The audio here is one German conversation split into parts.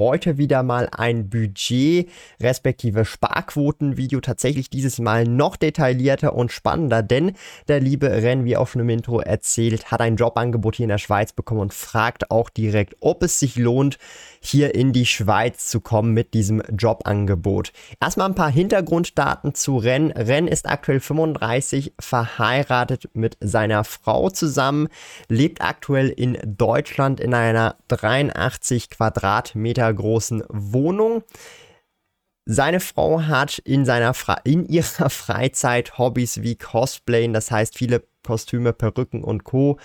heute wieder mal ein Budget respektive Sparquoten-Video. Tatsächlich dieses Mal noch detaillierter und spannender, denn der liebe Ren, wie auch schon im Intro erzählt, hat ein Jobangebot hier in der Schweiz bekommen und fragt auch direkt, ob es sich lohnt, hier in die Schweiz zu kommen mit diesem Jobangebot. Erstmal ein paar Hintergrunddaten zu Ren. Ren ist aktuell 35, verheiratet mit seiner Frau zusammen, lebt aktuell in Deutschland in einer 83 Quadratmeter großen Wohnung. Seine Frau hat in, seiner in ihrer Freizeit Hobbys wie Cosplayen, das heißt viele Kostüme, Perücken und Co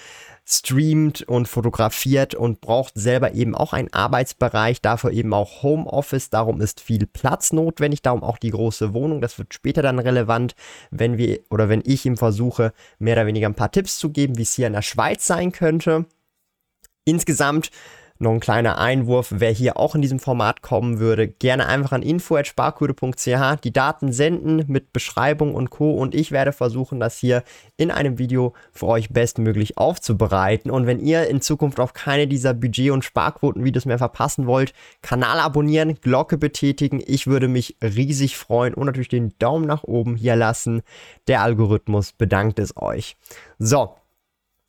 streamt und fotografiert und braucht selber eben auch einen Arbeitsbereich, dafür eben auch Homeoffice, darum ist viel Platz notwendig, darum auch die große Wohnung, das wird später dann relevant, wenn wir oder wenn ich ihm versuche, mehr oder weniger ein paar Tipps zu geben, wie es hier in der Schweiz sein könnte. Insgesamt noch ein kleiner Einwurf, wer hier auch in diesem Format kommen würde, gerne einfach an info.sparkude.ch die Daten senden mit Beschreibung und Co. Und ich werde versuchen, das hier in einem Video für euch bestmöglich aufzubereiten. Und wenn ihr in Zukunft auch keine dieser Budget- und Sparquoten-Videos mehr verpassen wollt, Kanal abonnieren, Glocke betätigen. Ich würde mich riesig freuen und natürlich den Daumen nach oben hier lassen. Der Algorithmus bedankt es euch. So,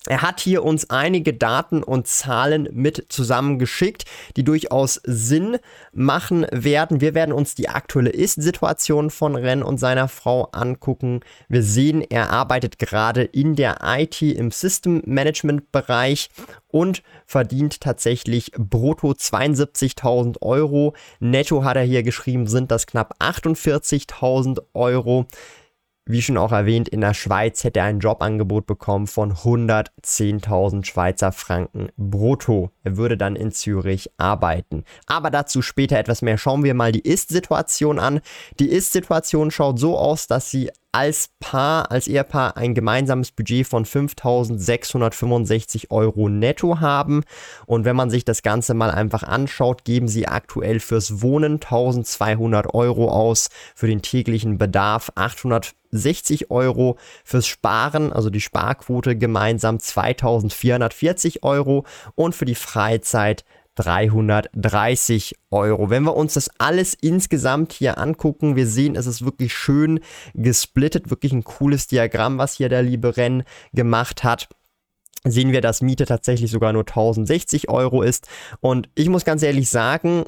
er hat hier uns einige Daten und Zahlen mit zusammengeschickt, die durchaus Sinn machen werden. Wir werden uns die aktuelle Ist-Situation von Ren und seiner Frau angucken. Wir sehen, er arbeitet gerade in der IT im System Management Bereich und verdient tatsächlich brutto 72.000 Euro. Netto hat er hier geschrieben, sind das knapp 48.000 Euro wie schon auch erwähnt, in der Schweiz hätte er ein Jobangebot bekommen von 110.000 Schweizer Franken brutto. Er würde dann in Zürich arbeiten. Aber dazu später etwas mehr. Schauen wir mal die Ist-Situation an. Die Ist-Situation schaut so aus, dass sie als Paar, als Ehepaar ein gemeinsames Budget von 5.665 Euro netto haben. Und wenn man sich das Ganze mal einfach anschaut, geben sie aktuell fürs Wohnen 1.200 Euro aus, für den täglichen Bedarf 860 Euro, fürs Sparen, also die Sparquote gemeinsam 2.440 Euro und für die Freizeit 330 Euro. Wenn wir uns das alles insgesamt hier angucken, wir sehen, es ist wirklich schön gesplittet, wirklich ein cooles Diagramm, was hier der liebe Renn gemacht hat sehen wir, dass Miete tatsächlich sogar nur 1060 Euro ist. Und ich muss ganz ehrlich sagen,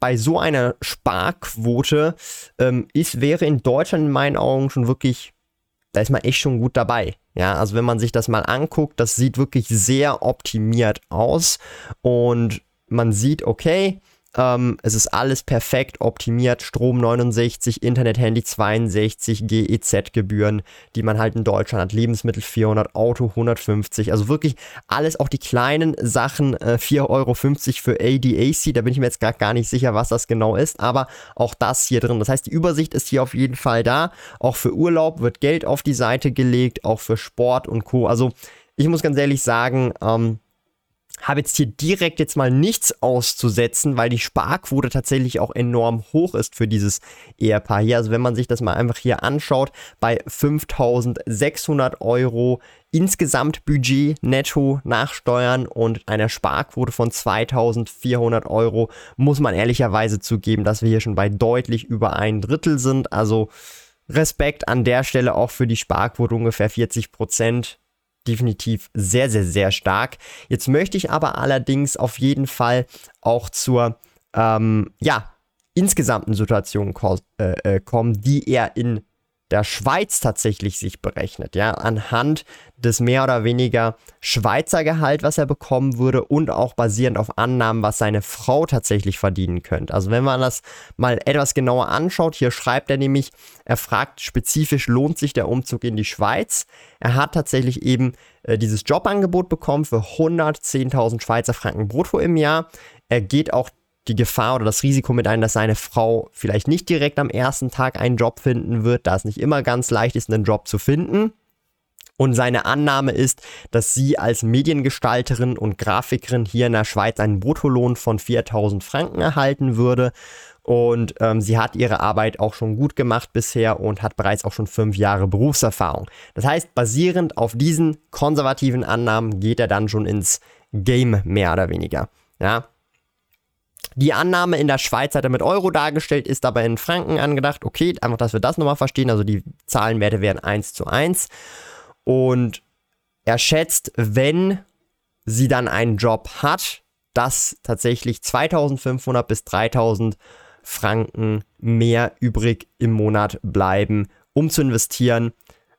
bei so einer Sparquote ähm, ist, wäre in Deutschland in meinen Augen schon wirklich, da ist man echt schon gut dabei. Ja, also wenn man sich das mal anguckt, das sieht wirklich sehr optimiert aus und man sieht, okay, ähm, es ist alles perfekt optimiert, Strom 69, Internet, Handy 62, GEZ-Gebühren, die man halt in Deutschland hat, Lebensmittel 400, Auto 150, also wirklich alles, auch die kleinen Sachen, äh, 4,50 Euro für ADAC, da bin ich mir jetzt gar, gar nicht sicher, was das genau ist, aber auch das hier drin. Das heißt, die Übersicht ist hier auf jeden Fall da, auch für Urlaub wird Geld auf die Seite gelegt, auch für Sport und Co. Also ich muss ganz ehrlich sagen, ähm, habe jetzt hier direkt jetzt mal nichts auszusetzen, weil die Sparquote tatsächlich auch enorm hoch ist für dieses Ehepaar hier. Also wenn man sich das mal einfach hier anschaut, bei 5600 Euro insgesamt Budget netto nach Steuern und einer Sparquote von 2400 Euro, muss man ehrlicherweise zugeben, dass wir hier schon bei deutlich über ein Drittel sind. Also Respekt an der Stelle auch für die Sparquote ungefähr 40 Prozent definitiv sehr, sehr, sehr stark. Jetzt möchte ich aber allerdings auf jeden Fall auch zur, ähm, ja, insgesamten Situation ko äh, äh kommen, die er in der Schweiz tatsächlich sich berechnet, ja, anhand des mehr oder weniger Schweizer Gehalt, was er bekommen würde und auch basierend auf Annahmen, was seine Frau tatsächlich verdienen könnte. Also wenn man das mal etwas genauer anschaut, hier schreibt er nämlich, er fragt spezifisch, lohnt sich der Umzug in die Schweiz? Er hat tatsächlich eben äh, dieses Jobangebot bekommen für 110.000 Schweizer Franken brutto im Jahr. Er geht auch die Gefahr oder das Risiko mit ein, dass seine Frau vielleicht nicht direkt am ersten Tag einen Job finden wird, da es nicht immer ganz leicht ist, einen Job zu finden. Und seine Annahme ist, dass sie als Mediengestalterin und Grafikerin hier in der Schweiz einen Bruttolohn von 4000 Franken erhalten würde. Und ähm, sie hat ihre Arbeit auch schon gut gemacht bisher und hat bereits auch schon fünf Jahre Berufserfahrung. Das heißt, basierend auf diesen konservativen Annahmen geht er dann schon ins Game mehr oder weniger. Ja. Die Annahme in der Schweiz hat er mit Euro dargestellt, ist aber in Franken angedacht. Okay, einfach, dass wir das nochmal verstehen. Also die Zahlenwerte wären 1 zu 1. Und er schätzt, wenn sie dann einen Job hat, dass tatsächlich 2500 bis 3000 Franken mehr übrig im Monat bleiben, um zu investieren.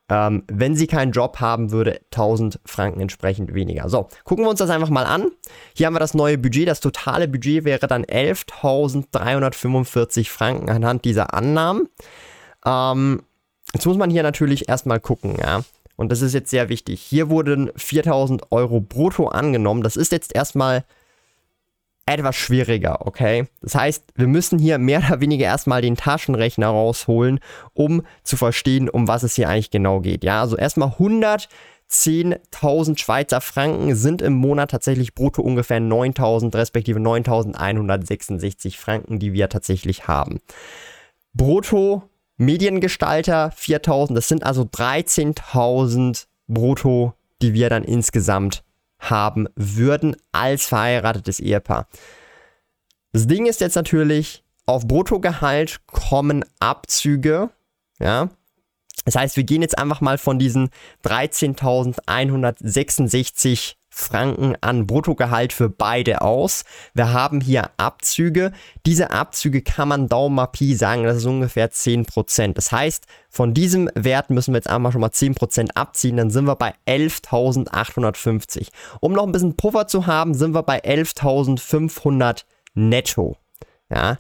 Ähm, wenn sie keinen Job haben würde, 1000 Franken entsprechend weniger. So, gucken wir uns das einfach mal an. Hier haben wir das neue Budget. Das totale Budget wäre dann 11.345 Franken anhand dieser Annahmen. Ähm, jetzt muss man hier natürlich erstmal gucken, ja. Und das ist jetzt sehr wichtig. Hier wurden 4000 Euro brutto angenommen. Das ist jetzt erstmal etwas schwieriger, okay? Das heißt, wir müssen hier mehr oder weniger erstmal den Taschenrechner rausholen, um zu verstehen, um was es hier eigentlich genau geht. Ja, also erstmal 110.000 Schweizer Franken sind im Monat tatsächlich brutto ungefähr 9.000 respektive 9.166 Franken, die wir tatsächlich haben. Brutto Mediengestalter 4000, das sind also 13.000 brutto, die wir dann insgesamt haben würden als verheiratetes Ehepaar. Das Ding ist jetzt natürlich, auf Bruttogehalt kommen Abzüge, ja. Das heißt, wir gehen jetzt einfach mal von diesen 13.166 Franken an Bruttogehalt für beide aus. Wir haben hier Abzüge. Diese Abzüge kann man Daumen Pi sagen, das ist ungefähr 10%. Das heißt, von diesem Wert müssen wir jetzt einmal schon mal 10% abziehen, dann sind wir bei 11.850. Um noch ein bisschen Puffer zu haben, sind wir bei 11.500 netto. Ja,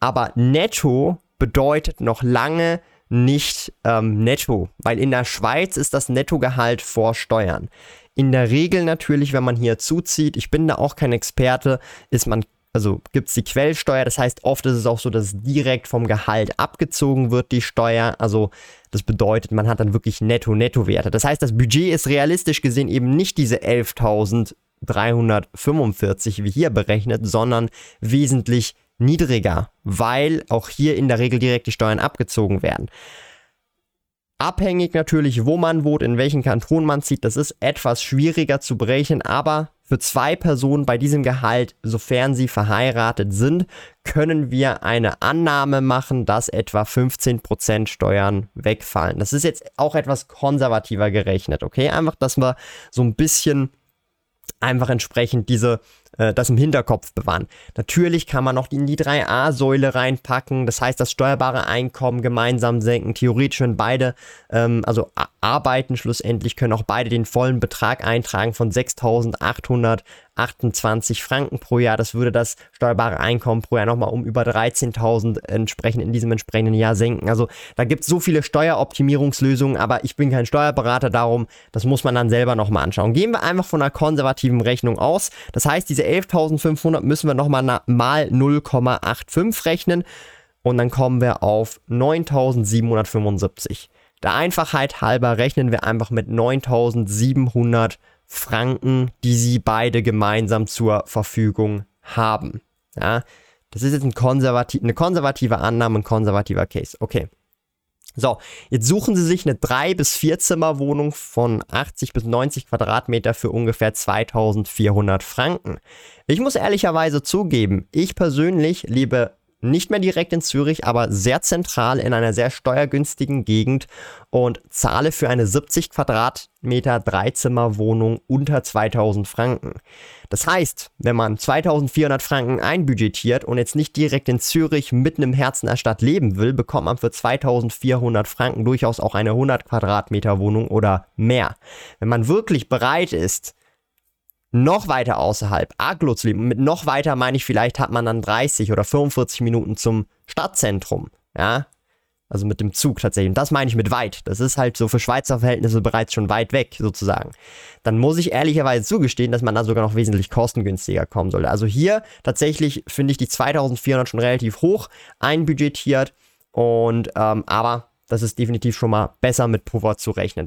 aber netto bedeutet noch lange nicht ähm, netto, weil in der Schweiz ist das Nettogehalt vor Steuern. In der Regel natürlich, wenn man hier zuzieht, ich bin da auch kein Experte, ist man also gibt es die Quellsteuer, das heißt, oft ist es auch so, dass direkt vom Gehalt abgezogen wird, die Steuer. Also das bedeutet, man hat dann wirklich Netto-Netto-Werte. Das heißt, das Budget ist realistisch gesehen eben nicht diese 11.345 wie hier berechnet, sondern wesentlich niedriger, weil auch hier in der Regel direkt die Steuern abgezogen werden. Abhängig natürlich, wo man wohnt, in welchen Kanton man zieht, das ist etwas schwieriger zu berechnen, aber für zwei Personen bei diesem Gehalt, sofern sie verheiratet sind, können wir eine Annahme machen, dass etwa 15% Steuern wegfallen. Das ist jetzt auch etwas konservativer gerechnet, okay? Einfach, dass wir so ein bisschen einfach entsprechend diese äh, das im Hinterkopf bewahren. Natürlich kann man noch in die 3a-Säule reinpacken, das heißt das steuerbare Einkommen gemeinsam senken. Theoretisch, wenn beide, ähm, also arbeiten schlussendlich, können auch beide den vollen Betrag eintragen von 6.800 28 Franken pro Jahr. Das würde das steuerbare Einkommen pro Jahr nochmal um über 13.000 entsprechend in diesem entsprechenden Jahr senken. Also da gibt es so viele Steueroptimierungslösungen, aber ich bin kein Steuerberater, darum, das muss man dann selber nochmal anschauen. Gehen wir einfach von einer konservativen Rechnung aus. Das heißt, diese 11.500 müssen wir nochmal mal 0,85 rechnen und dann kommen wir auf 9.775. Der Einfachheit halber rechnen wir einfach mit 9.700 Franken, die sie beide gemeinsam zur Verfügung haben. Ja, das ist jetzt ein konservativ, eine konservative Annahme, ein konservativer Case. Okay. So, jetzt suchen Sie sich eine 3 bis 4 Zimmer Wohnung von 80 bis 90 Quadratmeter für ungefähr 2400 Franken. Ich muss ehrlicherweise zugeben, ich persönlich lebe nicht mehr direkt in Zürich, aber sehr zentral in einer sehr steuergünstigen Gegend und zahle für eine 70 Quadratmeter Dreizimmerwohnung unter 2000 Franken. Das heißt, wenn man 2400 Franken einbudgetiert und jetzt nicht direkt in Zürich mitten im Herzen der Stadt leben will, bekommt man für 2400 Franken durchaus auch eine 100 Quadratmeter Wohnung oder mehr. Wenn man wirklich bereit ist, noch weiter außerhalb, Aglo zu leben. Mit noch weiter meine ich, vielleicht hat man dann 30 oder 45 Minuten zum Stadtzentrum. Ja, Also mit dem Zug tatsächlich. Und das meine ich mit weit. Das ist halt so für Schweizer Verhältnisse bereits schon weit weg, sozusagen. Dann muss ich ehrlicherweise zugestehen, dass man da sogar noch wesentlich kostengünstiger kommen sollte. Also hier tatsächlich finde ich die 2400 schon relativ hoch einbudgetiert. Und ähm, aber das ist definitiv schon mal besser mit Puffer zu rechnen.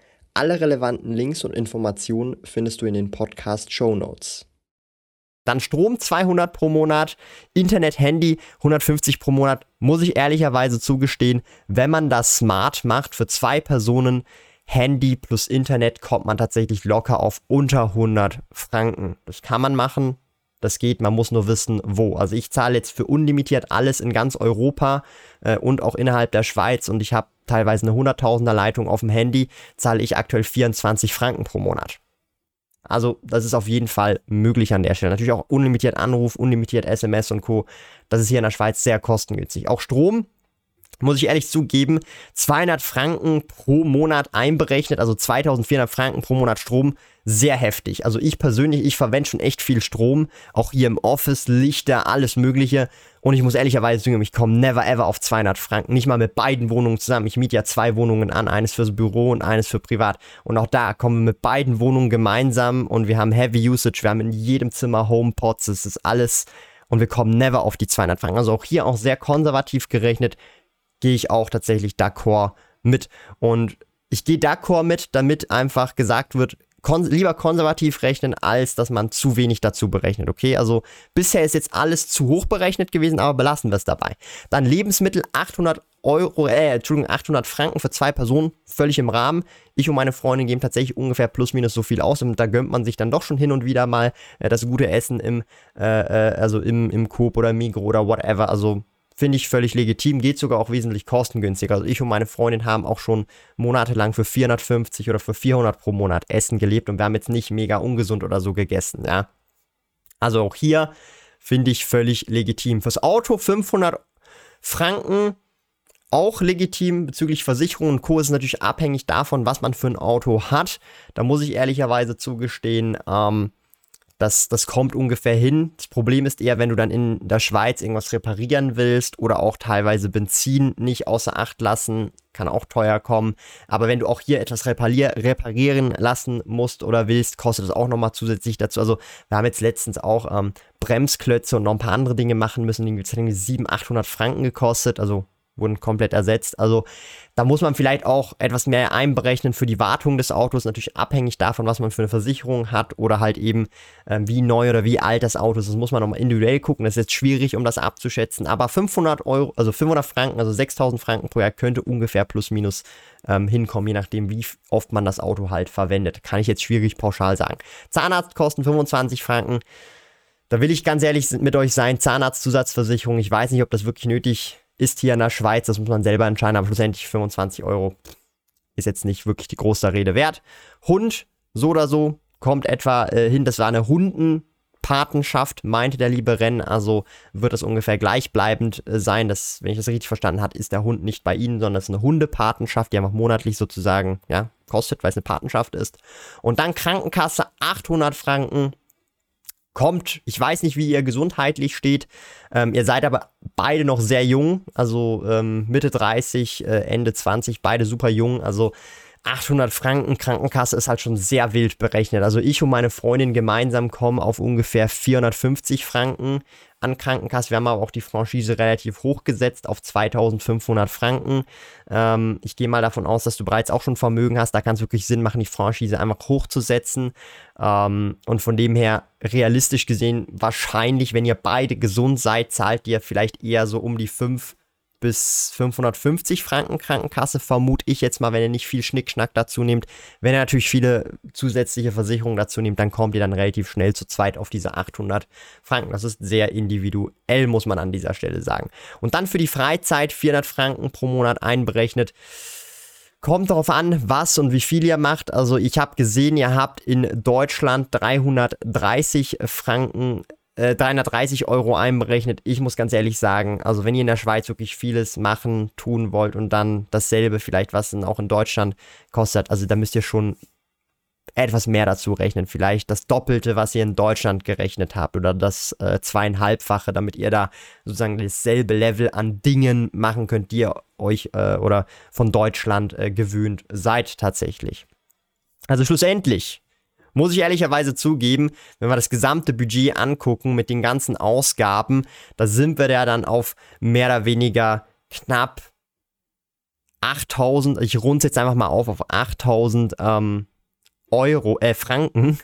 Alle relevanten Links und Informationen findest du in den Podcast Show Notes. Dann Strom 200 pro Monat, Internet, Handy 150 pro Monat, muss ich ehrlicherweise zugestehen, wenn man das smart macht für zwei Personen, Handy plus Internet kommt man tatsächlich locker auf unter 100 Franken. Das kann man machen, das geht, man muss nur wissen, wo. Also ich zahle jetzt für unlimitiert alles in ganz Europa äh, und auch innerhalb der Schweiz und ich habe teilweise eine 100.000er Leitung auf dem Handy, zahle ich aktuell 24 Franken pro Monat. Also das ist auf jeden Fall möglich an der Stelle. Natürlich auch unlimitiert Anruf, unlimitiert SMS und Co. Das ist hier in der Schweiz sehr kostengünstig. Auch Strom muss ich ehrlich zugeben, 200 Franken pro Monat einberechnet, also 2400 Franken pro Monat Strom, sehr heftig. Also ich persönlich, ich verwende schon echt viel Strom, auch hier im Office, Lichter, alles mögliche. Und ich muss ehrlicherweise sagen, ich komme never ever auf 200 Franken, nicht mal mit beiden Wohnungen zusammen. Ich miete ja zwei Wohnungen an, eines fürs Büro und eines für privat. Und auch da kommen wir mit beiden Wohnungen gemeinsam und wir haben Heavy Usage, wir haben in jedem Zimmer HomePods, es ist alles und wir kommen never auf die 200 Franken. Also auch hier auch sehr konservativ gerechnet gehe ich auch tatsächlich d'accord mit. Und ich gehe d'accord mit, damit einfach gesagt wird, kon lieber konservativ rechnen, als dass man zu wenig dazu berechnet, okay? Also bisher ist jetzt alles zu hoch berechnet gewesen, aber belassen wir es dabei. Dann Lebensmittel 800 Euro, äh, Entschuldigung, 800 Franken für zwei Personen, völlig im Rahmen. Ich und meine Freundin geben tatsächlich ungefähr plus minus so viel aus und da gönnt man sich dann doch schon hin und wieder mal äh, das gute Essen im, äh, äh also im, im Coop oder Migro oder whatever. Also Finde ich völlig legitim, geht sogar auch wesentlich kostengünstiger. Also ich und meine Freundin haben auch schon monatelang für 450 oder für 400 pro Monat Essen gelebt und wir haben jetzt nicht mega ungesund oder so gegessen, ja. Also auch hier finde ich völlig legitim. Fürs Auto 500 Franken auch legitim bezüglich Versicherung und Co. ist natürlich abhängig davon, was man für ein Auto hat. Da muss ich ehrlicherweise zugestehen, ähm, das, das kommt ungefähr hin. Das Problem ist eher, wenn du dann in der Schweiz irgendwas reparieren willst oder auch teilweise Benzin nicht außer Acht lassen, kann auch teuer kommen. Aber wenn du auch hier etwas reparier reparieren lassen musst oder willst, kostet das auch nochmal zusätzlich dazu. Also wir haben jetzt letztens auch ähm, Bremsklötze und noch ein paar andere Dinge machen müssen, die haben 700, 800 Franken gekostet. Also wurden komplett ersetzt. Also da muss man vielleicht auch etwas mehr einberechnen für die Wartung des Autos, natürlich abhängig davon, was man für eine Versicherung hat oder halt eben äh, wie neu oder wie alt das Auto ist. Das muss man nochmal individuell gucken. Das ist jetzt schwierig, um das abzuschätzen. Aber 500 Euro, also 500 Franken, also 6000 Franken pro Jahr könnte ungefähr plus minus ähm, hinkommen, je nachdem, wie oft man das Auto halt verwendet. Kann ich jetzt schwierig pauschal sagen. Zahnarztkosten 25 Franken. Da will ich ganz ehrlich mit euch sein, Zahnarztzusatzversicherung, ich weiß nicht, ob das wirklich nötig ist hier in der Schweiz, das muss man selber entscheiden, aber schlussendlich 25 Euro ist jetzt nicht wirklich die große Rede wert. Hund, so oder so, kommt etwa äh, hin, das war eine Hundenpatenschaft, meinte der liebe Renn, also wird das ungefähr gleichbleibend äh, sein, dass, wenn ich das richtig verstanden habe, ist der Hund nicht bei Ihnen, sondern es ist eine Hundepatenschaft, die einfach monatlich sozusagen, ja, kostet, weil es eine Patenschaft ist. Und dann Krankenkasse, 800 Franken, kommt. Ich weiß nicht, wie ihr gesundheitlich steht. Ähm, ihr seid aber beide noch sehr jung, also ähm, Mitte 30, äh, Ende 20, beide super jung. Also 800 Franken Krankenkasse ist halt schon sehr wild berechnet. Also ich und meine Freundin gemeinsam kommen auf ungefähr 450 Franken an Krankenkasse. Wir haben aber auch die Franchise relativ hoch gesetzt auf 2500 Franken. Ähm, ich gehe mal davon aus, dass du bereits auch schon Vermögen hast. Da kann es wirklich Sinn machen, die Franchise einfach hochzusetzen. Ähm, und von dem her, realistisch gesehen, wahrscheinlich, wenn ihr beide gesund seid, zahlt ihr vielleicht eher so um die 5 bis 550 Franken Krankenkasse, vermute ich jetzt mal, wenn ihr nicht viel Schnickschnack dazu nehmt. Wenn ihr natürlich viele zusätzliche Versicherungen dazu nehmt, dann kommt ihr dann relativ schnell zu zweit auf diese 800 Franken. Das ist sehr individuell, muss man an dieser Stelle sagen. Und dann für die Freizeit 400 Franken pro Monat einberechnet. Kommt darauf an, was und wie viel ihr macht. Also ich habe gesehen, ihr habt in Deutschland 330 Franken, äh, 330 Euro einberechnet. Ich muss ganz ehrlich sagen, also wenn ihr in der Schweiz wirklich vieles machen, tun wollt und dann dasselbe vielleicht, was dann auch in Deutschland kostet, also da müsst ihr schon etwas mehr dazu rechnen. Vielleicht das Doppelte, was ihr in Deutschland gerechnet habt oder das äh, zweieinhalbfache, damit ihr da sozusagen dasselbe Level an Dingen machen könnt, die ihr euch äh, oder von Deutschland äh, gewöhnt seid tatsächlich. Also schlussendlich muss ich ehrlicherweise zugeben, wenn wir das gesamte Budget angucken mit den ganzen Ausgaben, da sind wir ja dann auf mehr oder weniger knapp 8000, ich runde jetzt einfach mal auf auf 8000 ähm, Euro, äh, Franken.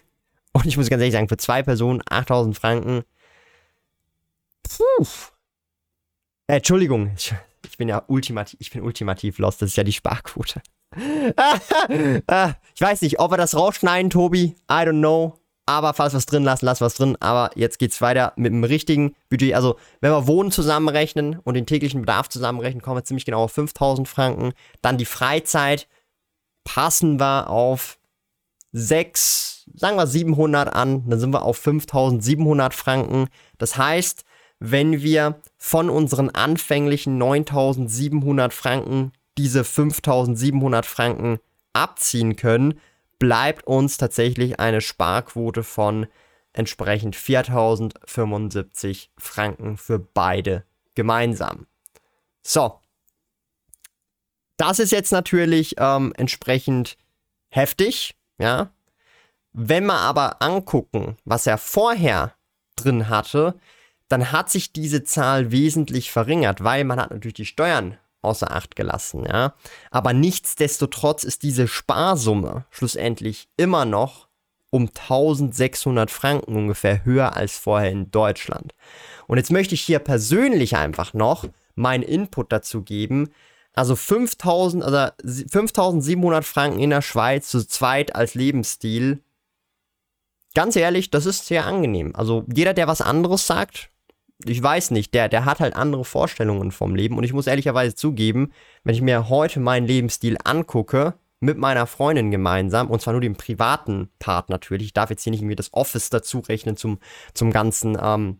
Und ich muss ganz ehrlich sagen, für zwei Personen 8000 Franken. Puh. Äh, Entschuldigung, ich, ich, bin ja ultimativ, ich bin ultimativ lost, das ist ja die Sparquote. Ah, ich weiß nicht, ob wir das rausschneiden, Tobi. I don't know. Aber falls was drin lassen, lass was drin. Aber jetzt geht's weiter mit dem richtigen Budget. Also, wenn wir Wohnen zusammenrechnen und den täglichen Bedarf zusammenrechnen, kommen wir ziemlich genau auf 5000 Franken. Dann die Freizeit passen wir auf 6, sagen wir 700 an, dann sind wir auf 5700 Franken. Das heißt, wenn wir von unseren anfänglichen 9700 Franken diese 5700 Franken abziehen können, bleibt uns tatsächlich eine Sparquote von entsprechend 4075 Franken für beide gemeinsam. So. Das ist jetzt natürlich ähm, entsprechend heftig. Ja. Wenn wir aber angucken, was er vorher drin hatte, dann hat sich diese Zahl wesentlich verringert, weil man hat natürlich die Steuern außer Acht gelassen, ja. Aber nichtsdestotrotz ist diese Sparsumme schlussendlich immer noch um 1600 Franken ungefähr höher als vorher in Deutschland. Und jetzt möchte ich hier persönlich einfach noch meinen Input dazu geben, also 5000, also 5700 Franken in der Schweiz zu zweit als Lebensstil. Ganz ehrlich, das ist sehr angenehm. Also jeder, der was anderes sagt, ich weiß nicht, der, der hat halt andere Vorstellungen vom Leben. Und ich muss ehrlicherweise zugeben, wenn ich mir heute meinen Lebensstil angucke, mit meiner Freundin gemeinsam, und zwar nur den privaten Part natürlich, ich darf jetzt hier nicht irgendwie das Office dazu rechnen zum, zum ganzen ähm,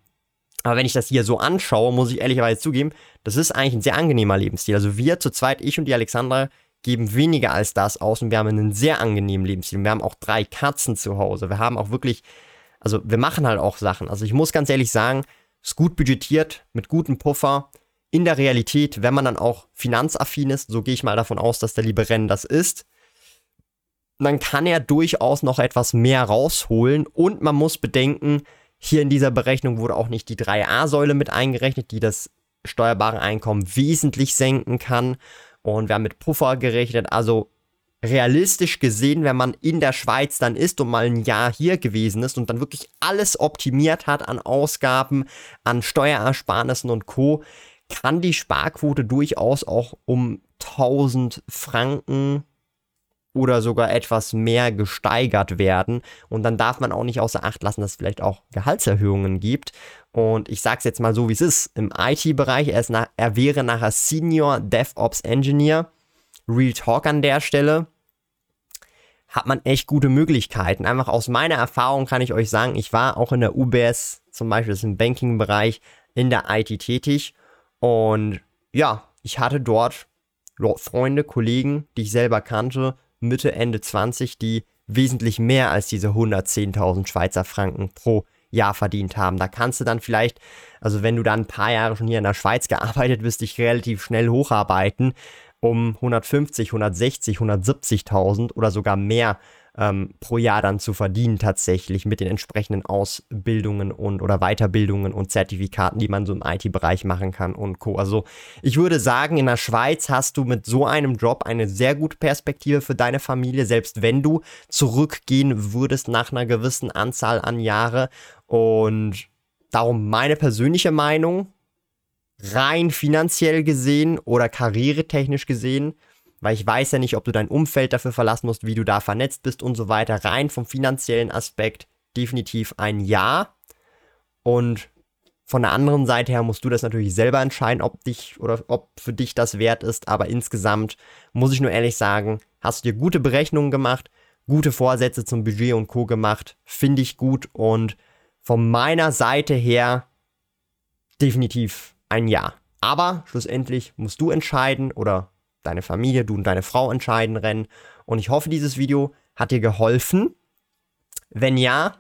aber wenn ich das hier so anschaue, muss ich ehrlicherweise zugeben, das ist eigentlich ein sehr angenehmer Lebensstil. Also wir zu zweit, ich und die Alexandra, geben weniger als das aus und wir haben einen sehr angenehmen Lebensstil. Wir haben auch drei Katzen zu Hause. Wir haben auch wirklich, also wir machen halt auch Sachen. Also ich muss ganz ehrlich sagen, ist gut budgetiert, mit gutem Puffer. In der Realität, wenn man dann auch finanzaffin ist, so gehe ich mal davon aus, dass der liebe Rennen das ist, dann kann er durchaus noch etwas mehr rausholen und man muss bedenken, hier in dieser Berechnung wurde auch nicht die 3a-Säule mit eingerechnet, die das steuerbare Einkommen wesentlich senken kann. Und wir haben mit Puffer gerechnet. Also realistisch gesehen, wenn man in der Schweiz dann ist und mal ein Jahr hier gewesen ist und dann wirklich alles optimiert hat an Ausgaben, an Steuerersparnissen und Co., kann die Sparquote durchaus auch um 1000 Franken oder sogar etwas mehr gesteigert werden. Und dann darf man auch nicht außer Acht lassen, dass es vielleicht auch Gehaltserhöhungen gibt. Und ich sage es jetzt mal so, wie es ist. Im IT-Bereich, er, er wäre nachher Senior DevOps Engineer. Real Talk an der Stelle. Hat man echt gute Möglichkeiten. Einfach aus meiner Erfahrung kann ich euch sagen, ich war auch in der UBS, zum Beispiel ist im Banking-Bereich, in der IT tätig. Und ja, ich hatte dort Freunde, Kollegen, die ich selber kannte, Mitte, Ende 20, die wesentlich mehr als diese 110.000 Schweizer Franken pro Jahr verdient haben. Da kannst du dann vielleicht, also wenn du dann ein paar Jahre schon hier in der Schweiz gearbeitet bist, dich relativ schnell hocharbeiten, um 150, 160, 170.000 oder sogar mehr ähm, pro Jahr dann zu verdienen tatsächlich mit den entsprechenden Ausbildungen und oder Weiterbildungen und Zertifikaten, die man so im IT-Bereich machen kann und Co. Also ich würde sagen, in der Schweiz hast du mit so einem Job eine sehr gute Perspektive für deine Familie, selbst wenn du zurückgehen würdest nach einer gewissen Anzahl an Jahre und darum meine persönliche Meinung, rein finanziell gesehen oder karrieretechnisch gesehen, weil ich weiß ja nicht, ob du dein Umfeld dafür verlassen musst, wie du da vernetzt bist und so weiter. Rein vom finanziellen Aspekt definitiv ein Ja. Und Von der anderen Seite her musst du das natürlich selber entscheiden, ob dich oder ob für dich das wert ist. Aber insgesamt muss ich nur ehrlich sagen, hast du dir gute Berechnungen gemacht, gute Vorsätze zum Budget und Co. gemacht, finde ich gut und von meiner Seite her definitiv ein Ja. Aber schlussendlich musst du entscheiden oder deine Familie, du und deine Frau entscheiden, Rennen. Und ich hoffe, dieses Video hat dir geholfen. Wenn ja,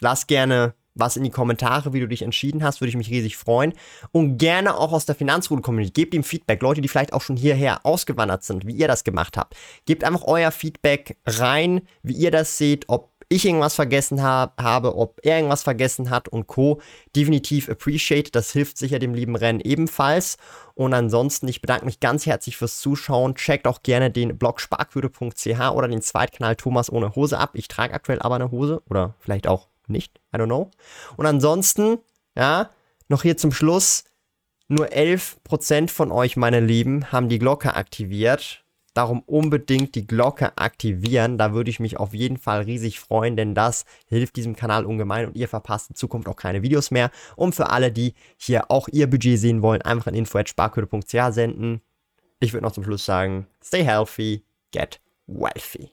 lass gerne was in die Kommentare, wie du dich entschieden hast, würde ich mich riesig freuen. Und gerne auch aus der Finanzroute-Community. Gebt ihm Feedback. Leute, die vielleicht auch schon hierher ausgewandert sind, wie ihr das gemacht habt. Gebt einfach euer Feedback rein, wie ihr das seht, ob ich irgendwas vergessen hab, habe, ob er irgendwas vergessen hat und Co. Definitiv appreciate. Das hilft sicher dem lieben Rennen ebenfalls. Und ansonsten, ich bedanke mich ganz herzlich fürs Zuschauen. Checkt auch gerne den Blog sparkwürde.ch oder den Zweitkanal Thomas ohne Hose ab. Ich trage aktuell aber eine Hose oder vielleicht auch nicht. I don't know. Und ansonsten, ja, noch hier zum Schluss. Nur 11% von euch, meine Lieben, haben die Glocke aktiviert. Darum unbedingt die Glocke aktivieren. Da würde ich mich auf jeden Fall riesig freuen, denn das hilft diesem Kanal ungemein und ihr verpasst in Zukunft auch keine Videos mehr. Und für alle, die hier auch ihr Budget sehen wollen, einfach an info.sparquote.ch senden. Ich würde noch zum Schluss sagen, stay healthy, get wealthy.